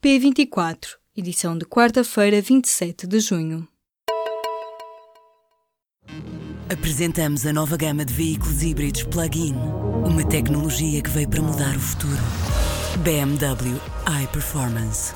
P24, edição de quarta-feira, 27 de junho. Apresentamos a nova gama de veículos híbridos plug-in. Uma tecnologia que veio para mudar o futuro. BMW iPerformance.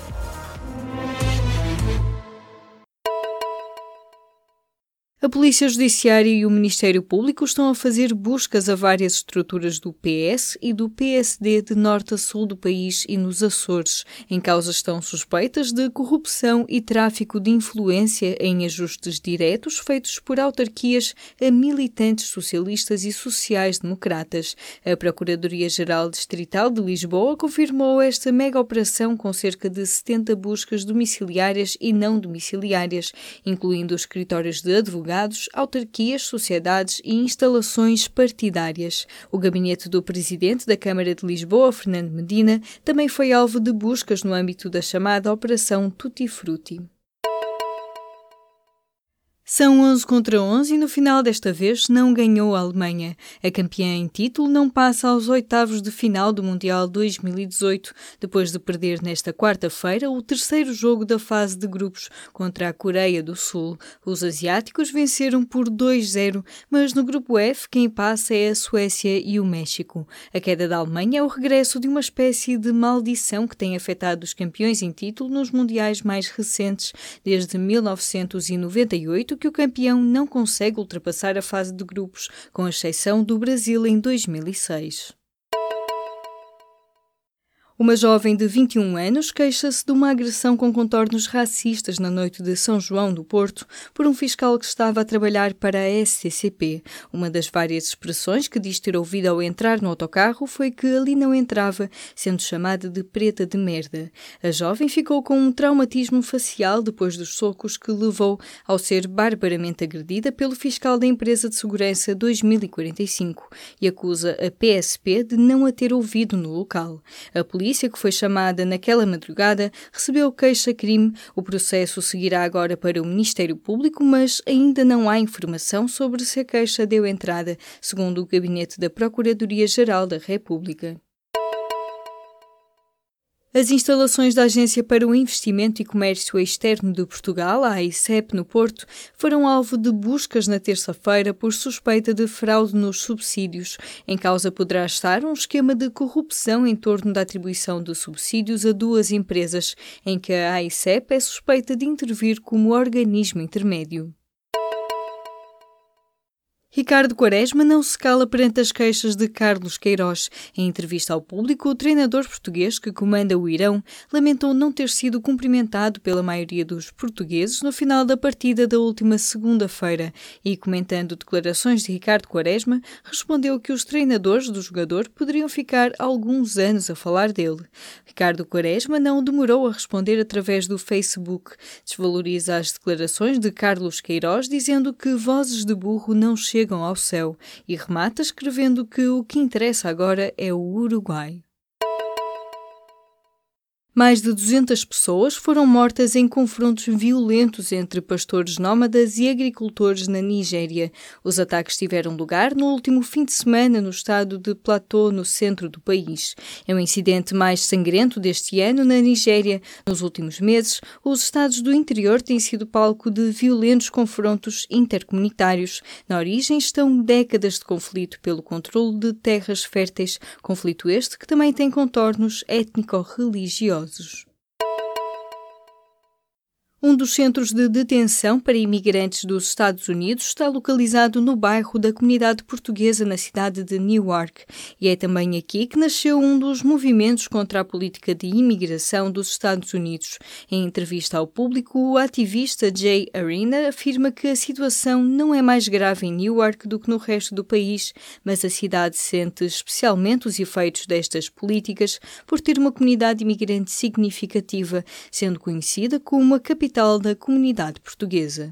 A Polícia Judiciária e o Ministério Público estão a fazer buscas a várias estruturas do PS e do PSD de norte a sul do país e nos Açores. Em causa estão suspeitas de corrupção e tráfico de influência em ajustes diretos feitos por autarquias a militantes socialistas e sociais-democratas. A Procuradoria-Geral Distrital de Lisboa confirmou esta mega operação com cerca de 70 buscas domiciliárias e não domiciliárias, incluindo os escritórios de advogados advogados, autarquias, sociedades e instalações partidárias. O gabinete do presidente da Câmara de Lisboa, Fernando Medina, também foi alvo de buscas no âmbito da chamada Operação Tutti Frutti. São 11 contra 11 e no final desta vez não ganhou a Alemanha. A campeã em título não passa aos oitavos de final do Mundial 2018, depois de perder nesta quarta-feira o terceiro jogo da fase de grupos contra a Coreia do Sul. Os asiáticos venceram por 2-0, mas no grupo F quem passa é a Suécia e o México. A queda da Alemanha é o regresso de uma espécie de maldição que tem afetado os campeões em título nos mundiais mais recentes, desde 1998 que o campeão não consegue ultrapassar a fase de grupos, com exceção do Brasil em 2006. Uma jovem de 21 anos queixa-se de uma agressão com contornos racistas na noite de São João do Porto por um fiscal que estava a trabalhar para a SCCP. Uma das várias expressões que diz ter ouvido ao entrar no autocarro foi que ali não entrava, sendo chamada de preta de merda. A jovem ficou com um traumatismo facial depois dos socos que levou ao ser barbaramente agredida pelo fiscal da empresa de segurança 2045 e acusa a PSP de não a ter ouvido no local. A polícia polícia, que foi chamada naquela madrugada, recebeu queixa-crime. O processo seguirá agora para o Ministério Público, mas ainda não há informação sobre se a queixa deu entrada, segundo o gabinete da Procuradoria-Geral da República. As instalações da Agência para o Investimento e Comércio Externo de Portugal, a AICEP, no Porto, foram alvo de buscas na terça-feira por suspeita de fraude nos subsídios. Em causa poderá estar um esquema de corrupção em torno da atribuição de subsídios a duas empresas, em que a AICEP é suspeita de intervir como organismo intermédio. Ricardo Quaresma não se cala perante as queixas de Carlos Queiroz. Em entrevista ao público, o treinador português que comanda o Irão lamentou não ter sido cumprimentado pela maioria dos portugueses no final da partida da última segunda-feira e, comentando declarações de Ricardo Quaresma, respondeu que os treinadores do jogador poderiam ficar alguns anos a falar dele. Ricardo Quaresma não demorou a responder através do Facebook. Desvaloriza as declarações de Carlos Queiroz, dizendo que vozes de burro não chegam chegam ao céu e remata escrevendo que o que interessa agora é o Uruguai. Mais de 200 pessoas foram mortas em confrontos violentos entre pastores nómadas e agricultores na Nigéria. Os ataques tiveram lugar no último fim de semana no estado de Plateau, no centro do país. É o incidente mais sangrento deste ano na Nigéria. Nos últimos meses, os estados do interior têm sido palco de violentos confrontos intercomunitários. Na origem estão décadas de conflito pelo controle de terras férteis, conflito este que também tem contornos étnico-religiosos perigosos. Um dos centros de detenção para imigrantes dos Estados Unidos está localizado no bairro da comunidade portuguesa na cidade de Newark, e é também aqui que nasceu um dos movimentos contra a política de imigração dos Estados Unidos. Em entrevista ao público, o ativista Jay Arena afirma que a situação não é mais grave em Newark do que no resto do país, mas a cidade sente especialmente os efeitos destas políticas por ter uma comunidade imigrante significativa, sendo conhecida como uma capital capital da comunidade portuguesa.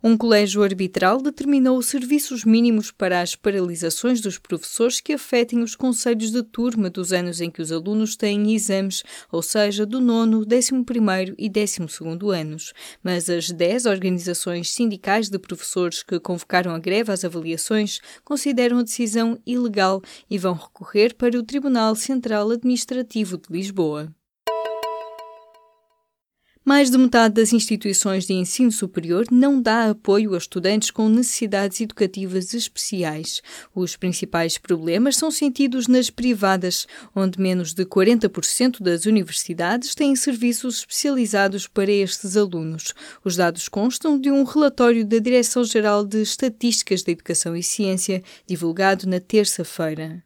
Um colégio arbitral determinou serviços mínimos para as paralisações dos professores que afetem os conselhos de turma dos anos em que os alunos têm exames, ou seja, do nono, décimo primeiro e décimo segundo anos. Mas as dez organizações sindicais de professores que convocaram a greve às avaliações consideram a decisão ilegal e vão recorrer para o Tribunal Central Administrativo de Lisboa. Mais de metade das instituições de ensino superior não dá apoio a estudantes com necessidades educativas especiais. Os principais problemas são sentidos nas privadas, onde menos de 40% das universidades têm serviços especializados para estes alunos. Os dados constam de um relatório da Direção-Geral de Estatísticas da Educação e Ciência, divulgado na terça-feira.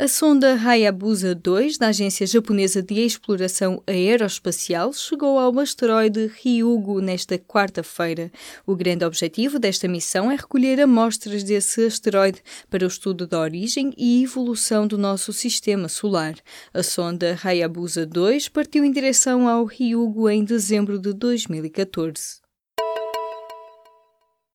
A sonda Hayabusa 2 da Agência Japonesa de Exploração Aeroespacial chegou ao asteroide Ryugu nesta quarta-feira. O grande objetivo desta missão é recolher amostras desse asteroide para o estudo da origem e evolução do nosso sistema solar. A sonda Hayabusa 2 partiu em direção ao Ryugu em dezembro de 2014.